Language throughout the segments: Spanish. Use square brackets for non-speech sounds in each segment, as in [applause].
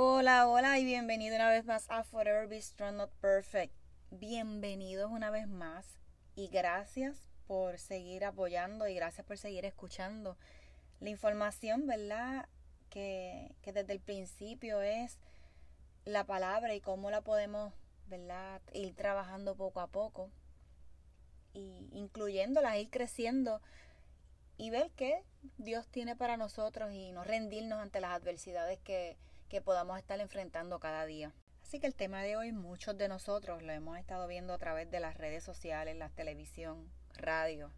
Hola, hola y bienvenido una vez más a Forever Be Strong Not Perfect. Bienvenidos una vez más y gracias por seguir apoyando y gracias por seguir escuchando la información, ¿verdad? Que, que desde el principio es la palabra y cómo la podemos, ¿verdad? Ir trabajando poco a poco y incluyéndola, ir creciendo y ver qué Dios tiene para nosotros y no rendirnos ante las adversidades que, que podamos estar enfrentando cada día. Así que el tema de hoy muchos de nosotros lo hemos estado viendo a través de las redes sociales, la televisión, radio.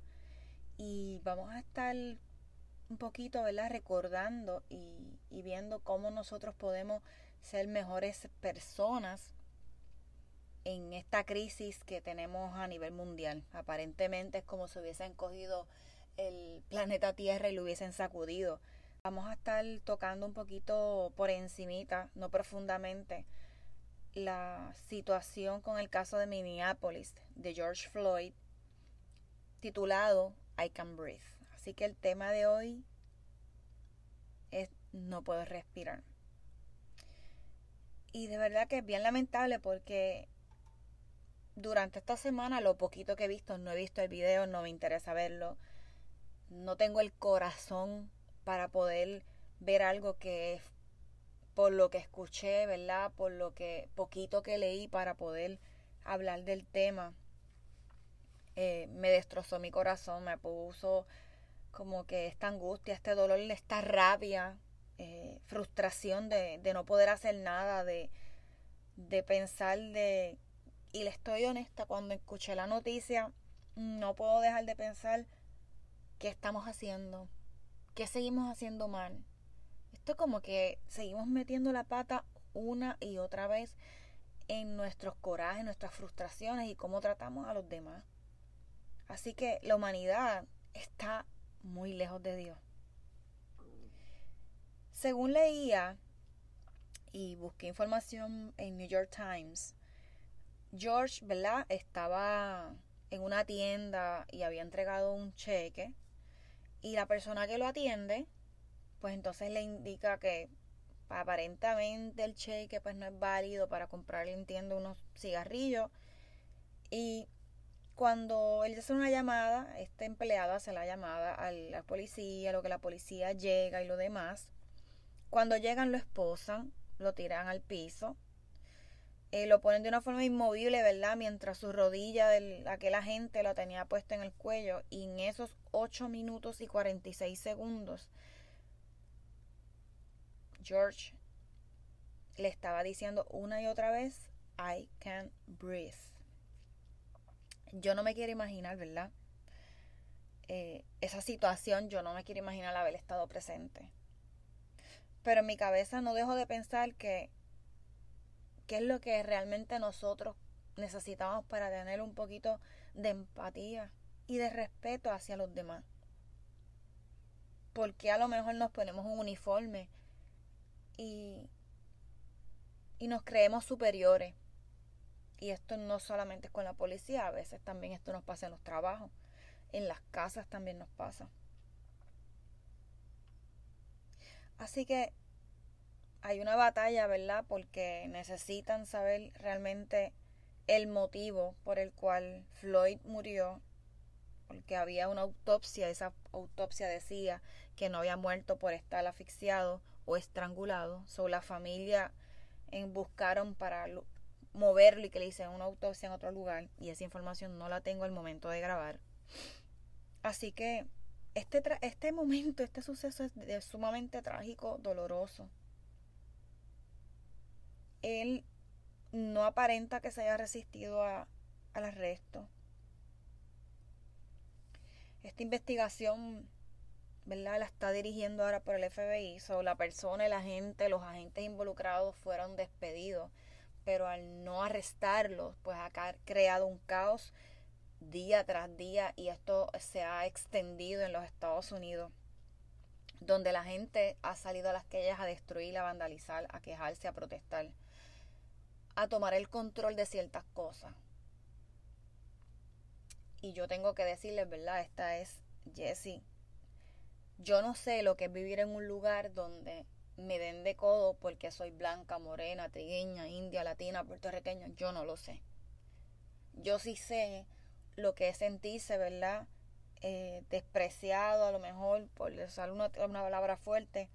Y vamos a estar un poquito, ¿verdad? Recordando y, viendo cómo nosotros podemos ser mejores personas en esta crisis que tenemos a nivel mundial. Aparentemente es como si hubiesen cogido el planeta Tierra y lo hubiesen sacudido. Vamos a estar tocando un poquito por encimita, no profundamente, la situación con el caso de Minneapolis, de George Floyd, titulado I Can Breathe. Así que el tema de hoy es No puedo respirar. Y de verdad que es bien lamentable porque durante esta semana, lo poquito que he visto, no he visto el video, no me interesa verlo. No tengo el corazón para poder ver algo que por lo que escuché, ¿verdad? Por lo que poquito que leí para poder hablar del tema, eh, me destrozó mi corazón, me puso como que esta angustia, este dolor, esta rabia, eh, frustración de, de, no poder hacer nada, de, de pensar de... Y le estoy honesta, cuando escuché la noticia, no puedo dejar de pensar qué estamos haciendo, qué seguimos haciendo mal. Esto es como que seguimos metiendo la pata una y otra vez en nuestros corajes, nuestras frustraciones y cómo tratamos a los demás. Así que la humanidad está muy lejos de Dios. Según leía y busqué información en New York Times, George, ¿verdad? Estaba en una tienda y había entregado un cheque y la persona que lo atiende, pues entonces le indica que aparentemente el cheque pues no es válido para comprarle, entiendo, unos cigarrillos. Y cuando él hace una llamada, este empleado hace la llamada a la policía, lo que la policía llega y lo demás. Cuando llegan lo esposan, lo tiran al piso, eh, lo ponen de una forma inmovible, ¿verdad? Mientras su rodilla de aquel agente lo tenía puesto en el cuello y en esos 8 minutos y 46 segundos, George le estaba diciendo una y otra vez, I can't breathe. Yo no me quiero imaginar, ¿verdad? Eh, esa situación, yo no me quiero imaginar haber estado presente. Pero en mi cabeza no dejo de pensar que qué es lo que realmente nosotros necesitamos para tener un poquito de empatía y de respeto hacia los demás. Porque a lo mejor nos ponemos un uniforme y, y nos creemos superiores. Y esto no solamente es con la policía, a veces también esto nos pasa en los trabajos, en las casas también nos pasa. Así que hay una batalla, ¿verdad? Porque necesitan saber realmente el motivo por el cual Floyd murió, porque había una autopsia, esa autopsia decía que no había muerto por estar asfixiado o estrangulado. So, la familia en, buscaron para moverlo y que le hicieran una autopsia en otro lugar y esa información no la tengo al momento de grabar. Así que este, este momento, este suceso es sumamente trágico, doloroso él no aparenta que se haya resistido a, al arresto. Esta investigación, ¿verdad? La está dirigiendo ahora por el FBI. So, la persona, el agente, los agentes involucrados fueron despedidos. Pero al no arrestarlos, pues ha creado un caos día tras día y esto se ha extendido en los Estados Unidos donde la gente ha salido a las calles a destruir, a vandalizar, a quejarse, a protestar a tomar el control de ciertas cosas. Y yo tengo que decirles, ¿verdad? Esta es Jessie. Yo no sé lo que es vivir en un lugar donde me den de codo porque soy blanca, morena, trigueña, india, latina, puertorriqueña, yo no lo sé. Yo sí sé lo que es sentirse, ¿verdad? Eh, despreciado a lo mejor, por usar una, una palabra fuerte,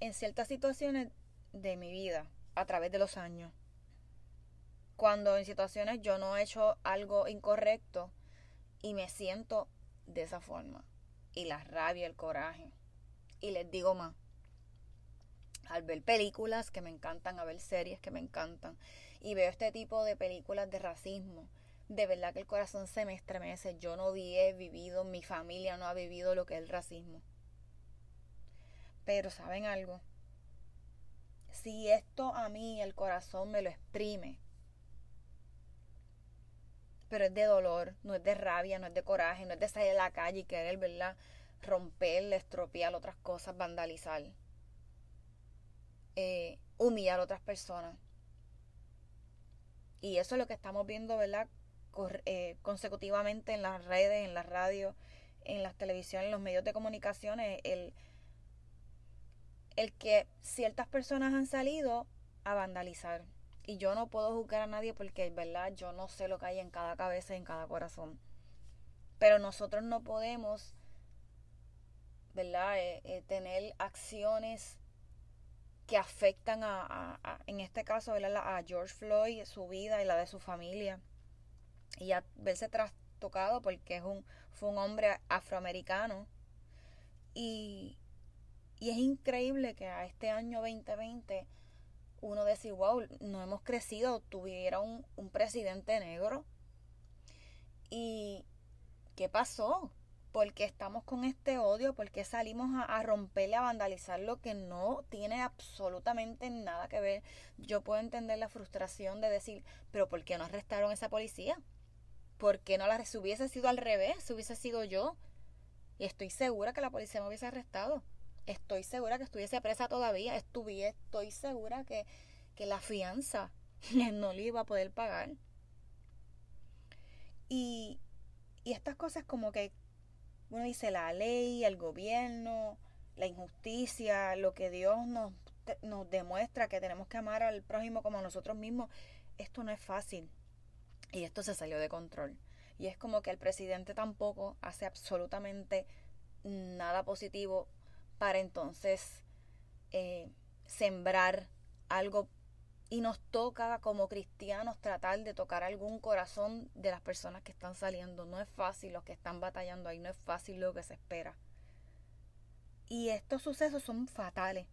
en ciertas situaciones de mi vida a través de los años. Cuando en situaciones yo no he hecho algo incorrecto y me siento de esa forma. Y la rabia, el coraje. Y les digo más. Al ver películas que me encantan, a ver series que me encantan, y veo este tipo de películas de racismo, de verdad que el corazón se me estremece. Yo no he vivido, mi familia no ha vivido lo que es el racismo. Pero ¿saben algo? Si esto a mí el corazón me lo exprime, pero es de dolor, no es de rabia, no es de coraje, no es de salir a la calle y querer, ¿verdad? Romper, estropear otras cosas, vandalizar, eh, humillar a otras personas. Y eso es lo que estamos viendo, ¿verdad? Eh, consecutivamente en las redes, en la radio, en las televisiones, en los medios de comunicación, el, el que ciertas personas han salido a vandalizar. Y yo no puedo juzgar a nadie porque, ¿verdad? Yo no sé lo que hay en cada cabeza y en cada corazón. Pero nosotros no podemos, ¿verdad? Eh, eh, tener acciones que afectan a, en este caso, ¿verdad? a George Floyd, su vida y la de su familia y a verse trastocado porque es un, fue un hombre afroamericano. Y, y es increíble que a este año 2020 uno decir, wow, no hemos crecido, tuviera un, presidente negro. ¿Y qué pasó? porque estamos con este odio? porque salimos a, a, romperle, a vandalizar lo que no tiene absolutamente nada que ver? Yo puedo entender la frustración de decir, pero ¿por qué no arrestaron a esa policía? ¿por qué no la hubiese sido al revés? Si hubiese sido yo. Y estoy segura que la policía me hubiese arrestado. Estoy segura que estuviese presa todavía. Estoy segura que, que la fianza [laughs] no le iba a poder pagar. Y, y estas cosas como que uno dice la ley, el gobierno, la injusticia, lo que Dios nos, nos demuestra que tenemos que amar al prójimo como a nosotros mismos. Esto no es fácil. Y esto se salió de control. Y es como que el presidente tampoco hace absolutamente nada positivo para entonces eh, sembrar algo y nos toca como cristianos tratar de tocar algún corazón de las personas que están saliendo. No es fácil, los que están batallando ahí, no es fácil lo que se espera. Y estos sucesos son fatales.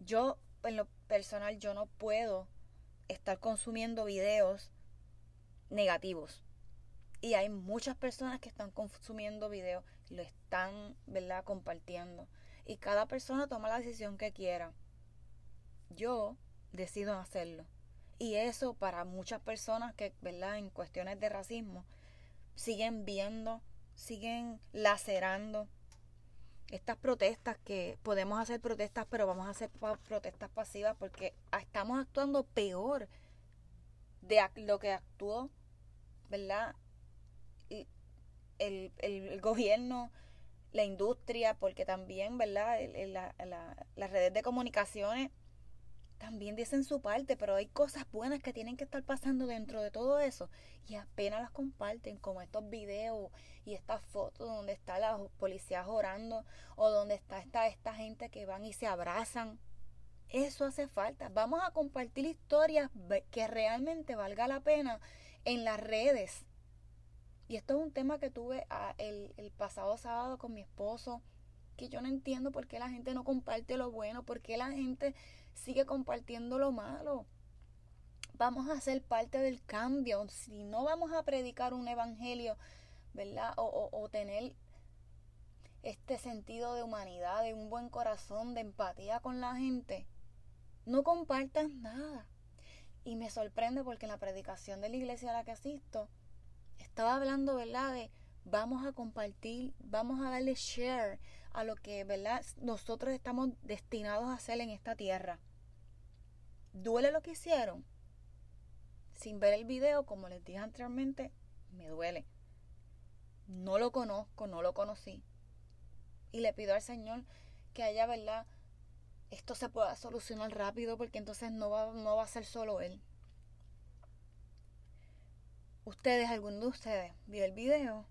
Yo, en lo personal, yo no puedo estar consumiendo videos negativos. Y hay muchas personas que están consumiendo videos, lo están, ¿verdad?, compartiendo. Y cada persona toma la decisión que quiera. Yo decido hacerlo. Y eso para muchas personas que, ¿verdad?, en cuestiones de racismo, siguen viendo, siguen lacerando estas protestas que podemos hacer protestas, pero vamos a hacer protestas pasivas porque estamos actuando peor de lo que actuó ¿verdad? El, el, gobierno, la industria, porque también, ¿verdad? las redes de comunicaciones también dicen su parte, pero hay cosas buenas que tienen que estar pasando dentro de todo eso y apenas las comparten, como estos videos y estas fotos donde está la policía orando o donde está esta, esta gente que van y se abrazan. Eso hace falta. Vamos a compartir historias que realmente valga la pena en las redes. Y esto es un tema que tuve ah, el, pasado sábado con mi esposo, que yo no entiendo por qué la gente no comparte lo bueno, por qué la gente sigue compartiendo lo malo. Vamos a ser parte del cambio. Si no vamos a predicar un evangelio, ¿verdad? O, o, o tener este sentido de humanidad, de un buen corazón, de empatía con la gente, no compartas nada. Y me sorprende porque en la predicación de la iglesia a la que asisto, estaba hablando, ¿verdad? De vamos a compartir, vamos a darle share a lo que, ¿verdad? Nosotros estamos destinados a hacer en esta tierra. ¿Duele lo que hicieron? Sin ver el video, como les dije anteriormente, me duele. No lo conozco, no lo conocí. Y le pido al Señor que haya, ¿verdad? Esto se pueda solucionar rápido porque entonces no va, no va a ser solo él. Ustedes, alguno de ustedes, vio el video.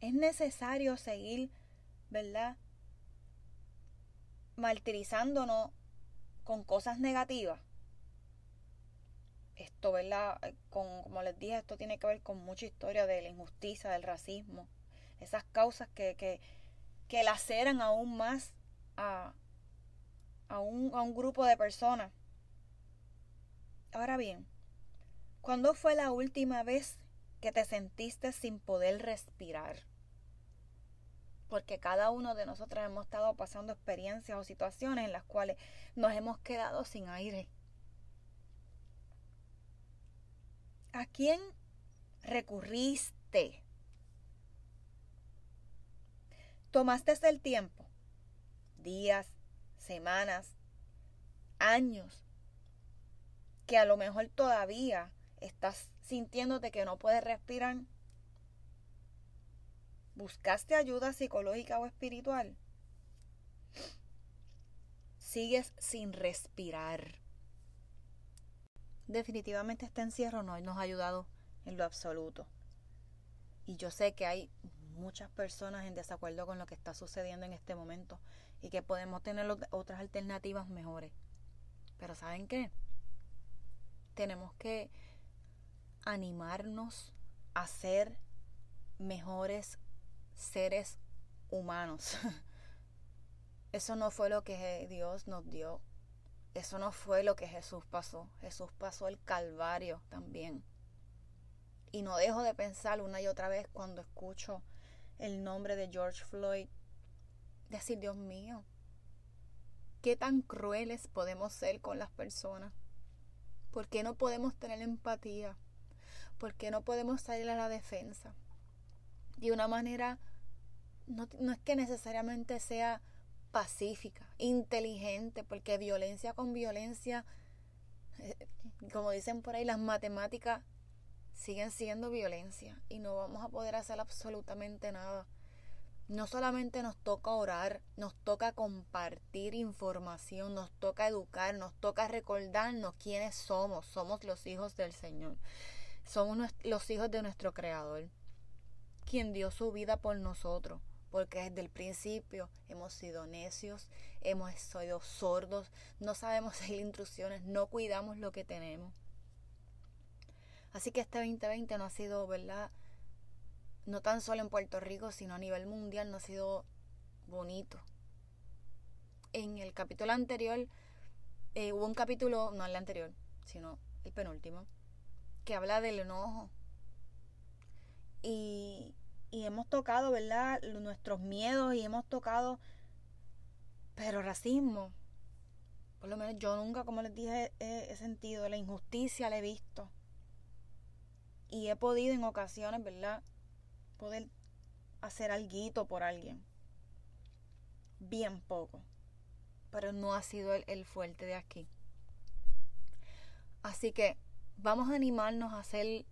Es necesario seguir, ¿verdad? Martirizándonos con cosas negativas. Esto, ¿verdad? Con, como les dije, esto tiene que ver con mucha historia de la injusticia, del racismo. Esas causas que, que, que laceran aún más a, a, un, a un grupo de personas. Ahora bien, ¿cuándo fue la última vez que te sentiste sin poder respirar? porque cada uno de nosotros hemos estado pasando experiencias o situaciones en las cuales nos hemos quedado sin aire. ¿A quién recurriste? Tomaste el tiempo, días, semanas, años, que a lo mejor todavía estás sintiéndote que no puedes respirar ¿Buscaste ayuda psicológica o espiritual? Sigues sin respirar. Definitivamente este encierro no nos ha ayudado en lo absoluto. Y yo sé que hay muchas personas en desacuerdo con lo que está sucediendo en este momento y que podemos tener otras alternativas mejores. Pero ¿saben qué? Tenemos que animarnos a ser mejores seres humanos. [laughs] Eso no fue lo que Dios nos dio. Eso no fue lo que Jesús pasó. Jesús pasó el Calvario también. Y no dejo de pensar una y otra vez cuando escucho el nombre de George Floyd. Decir, Dios mío, ¿qué tan crueles podemos ser con las personas? ¿Por qué no podemos tener empatía? ¿Por qué no podemos salir a la defensa? de una manera, no, no es que necesariamente sea pacífica, inteligente, porque violencia con violencia, eh, como dicen por ahí, las matemáticas siguen siendo violencia y no vamos a poder hacer absolutamente nada. No solamente nos toca orar, nos toca compartir información, nos toca educar, nos toca recordarnos quiénes somos. Somos los hijos del Señor. Somos los hijos de nuestro Creador quien dio su vida por nosotros, porque desde el principio hemos sido necios, hemos sido sordos, no sabemos [laughs] seguir instrucciones, no cuidamos lo que tenemos. Así que este 2020 no ha sido, ¿verdad? No tan solo en Puerto Rico, sino a nivel mundial, no ha sido bonito. En el capítulo anterior, eh, hubo un capítulo, no el anterior, sino el penúltimo, que habla del enojo, y, hemos tocado, ¿verdad? Nuestros miedos y hemos tocado, pero racismo. Por lo menos yo nunca, como les dije, he, sentido la injusticia, la he visto. Y he podido en ocasiones, ¿verdad? Poder hacer algo por alguien. Bien poco. Pero no ha sido el, el fuerte de aquí. Así que vamos a animarnos a hacer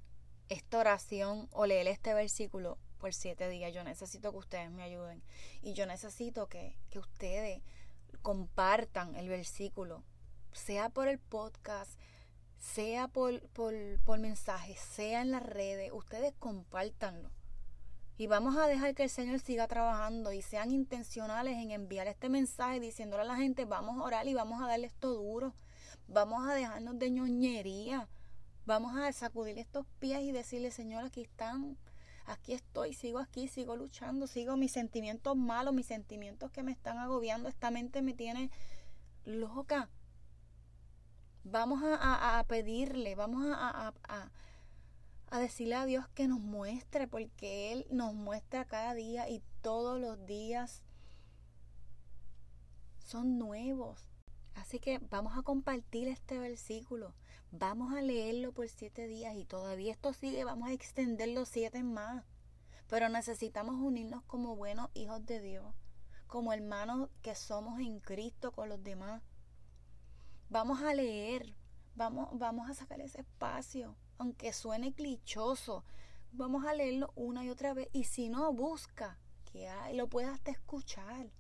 esta oración o leer este versículo por siete días. Yo necesito que ustedes me ayuden. Y yo necesito que, ustedes compartan el versículo, sea por el podcast, sea por, por, por mensajes, sea en las redes, ustedes compártanlo. Y vamos a dejar que el Señor siga trabajando y sean intencionales en enviar este mensaje diciéndole a la gente, vamos a orar y vamos a darle esto duro. Vamos a dejarnos de ñoñería. Vamos a sacudir estos pies y decirle, Señor, aquí están, aquí estoy, sigo aquí, sigo luchando, sigo mis sentimientos malos, mis sentimientos que me están agobiando, esta mente me tiene loca. Vamos a, pedirle, vamos a, a, a decirle a Dios que nos muestre, porque Él nos muestra cada día y todos los días son nuevos. Así que vamos a compartir este versículo. Vamos a leerlo por siete días y todavía esto sigue, vamos a extender los siete más. Pero necesitamos unirnos como buenos hijos de Dios, como hermanos que somos en Cristo con los demás. Vamos a leer, vamos, vamos a sacar ese espacio, aunque suene clichoso. Vamos a leerlo una y otra vez y si no, busca que lo puede hasta escuchar.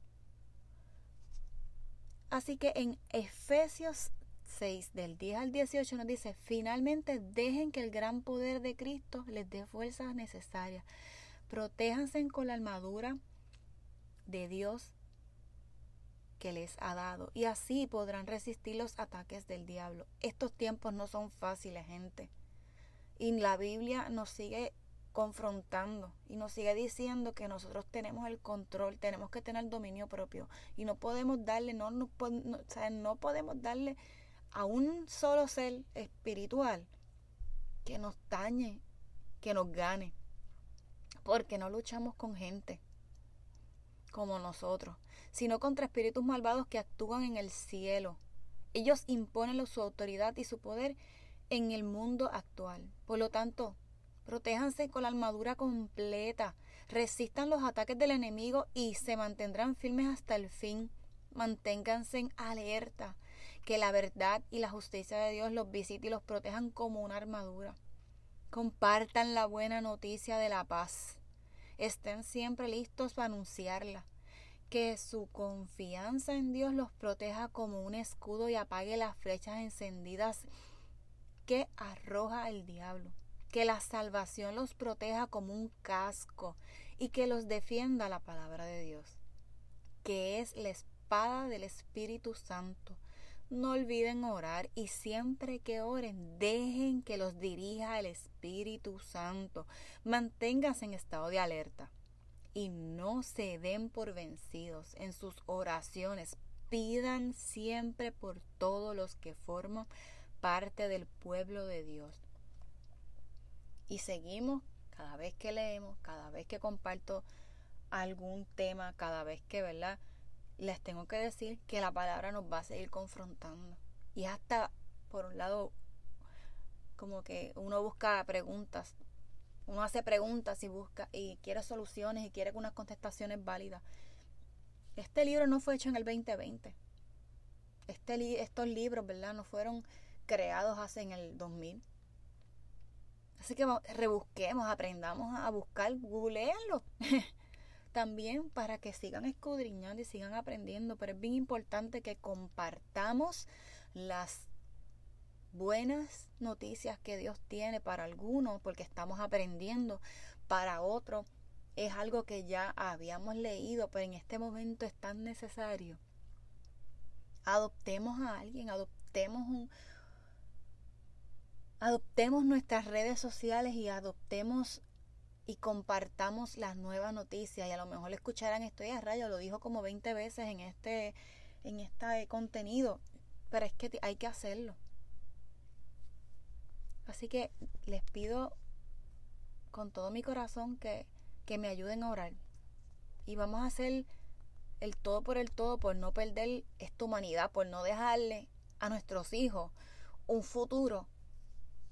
Así que en Efesios 6, del 10 al 18 nos dice, finalmente dejen que el gran poder de Cristo les dé fuerzas necesarias. Protéjanse con la armadura de Dios que les ha dado y así podrán resistir los ataques del diablo. Estos tiempos no son fáciles, gente. Y la Biblia nos sigue confrontando y nos sigue diciendo que nosotros tenemos el control, tenemos que tener dominio propio y no podemos darle, no, no, no podemos darle a un solo ser espiritual que nos dañe, que nos gane, porque no luchamos con gente como nosotros, sino contra espíritus malvados que actúan en el cielo. Ellos imponen su autoridad y su poder en el mundo actual. Por lo tanto, Protéjanse con la armadura completa. Resistan los ataques del enemigo y se mantendrán firmes hasta el fin. Manténganse en alerta. Que la verdad y la justicia de Dios los visite y los protejan como una armadura. Compartan la buena noticia de la paz. Estén siempre listos para anunciarla. Que su confianza en Dios los proteja como un escudo y apague las flechas encendidas que arroja el diablo que la salvación los proteja como un casco y que los defienda la palabra de Dios, que es la espada del Espíritu Santo. No olviden orar y siempre que oren, dejen que los dirija el Espíritu Santo. Manténganse en estado de alerta y no se den por vencidos en sus oraciones. Pidan siempre por todos los que forman parte del pueblo de Dios y seguimos cada vez que leemos, cada vez que comparto algún tema, cada vez que, ¿verdad? Les tengo que decir que la palabra nos va a seguir confrontando. Y hasta, por un lado, como que uno busca preguntas, uno hace preguntas y busca y quiere soluciones y quiere unas contestaciones válidas. Este libro no fue hecho en el 2020. Este, estos libros, ¿verdad? No fueron creados hace en el 2000 Así que rebusquemos, aprendamos a buscar, googleenlo. [laughs] También para que sigan escudriñando y sigan aprendiendo. Pero es bien importante que compartamos las buenas noticias que Dios tiene para algunos, porque estamos aprendiendo. Para otros es algo que ya habíamos leído, pero en este momento es tan necesario. Adoptemos a alguien, adoptemos un, adoptemos nuestras redes sociales y adoptemos y compartamos las nuevas noticias. Y a lo mejor escucharán estoy a rayo, lo dijo como 20 veces en este, en este contenido. Pero es que hay que hacerlo. Así que les pido con todo mi corazón que, que me ayuden a orar. Y vamos a hacer el todo por el todo, por no perder esta humanidad, por no dejarle a nuestros hijos un futuro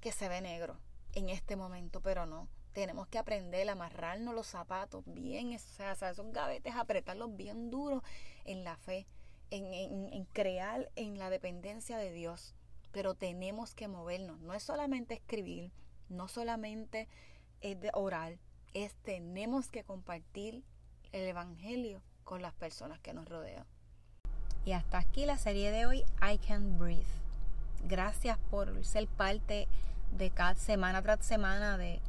que se ve negro en este momento, pero no. Tenemos que aprender a amarrarnos los zapatos bien, o sea, esos gavetes, apretarlos bien duros en la fe, en, en crear en la dependencia de Dios. Pero tenemos que movernos. No es solamente escribir, no solamente es de orar, es tenemos que compartir el Evangelio con las personas que nos rodean. Y hasta aquí la serie de hoy, I Can Breathe. Gracias por ser parte de cada semana tras semana de,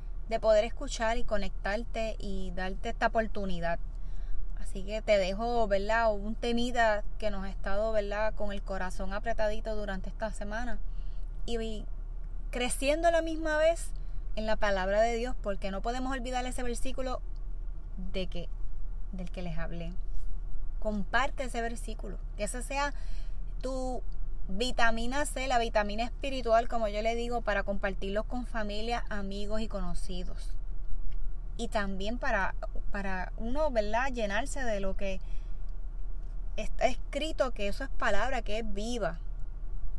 poder escuchar y conectarte y darte esta oportunidad. Así que te dejo, ¿verdad? Un temida que nos ha estado, ¿verdad? Con el corazón apretadito durante esta semana. Y creciendo a la misma vez en la palabra de Dios, porque no podemos olvidar ese versículo de que, del que les hablé. Comparte ese versículo. Que ese sea tu Vitamina C, la vitamina espiritual, como yo le digo, para compartirlo con familia, amigos y conocidos. Y también para, para uno, ¿verdad? Llenarse de lo que está escrito, que eso es palabra, que es viva.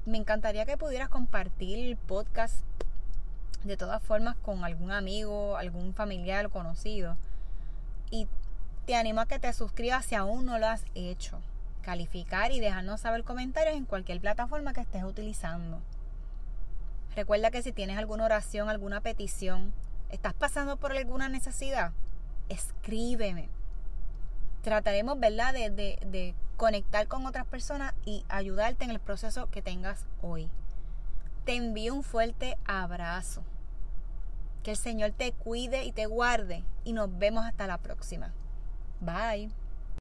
Me encantaría que pudieras compartir el podcast de todas formas con algún amigo, algún familiar o conocido. Y te animo a que te suscribas si aún no lo has hecho calificar y dejarnos saber comentarios en cualquier plataforma que estés utilizando. Recuerda que si tienes alguna oración, alguna petición, estás pasando por alguna necesidad, escríbeme. trataremos, ¿verdad?, de, de, de conectar con otras personas y ayudarte en el proceso que tengas hoy. Te envío un fuerte abrazo. Que el Señor te cuide y te guarde y nos vemos hasta la próxima. Bye.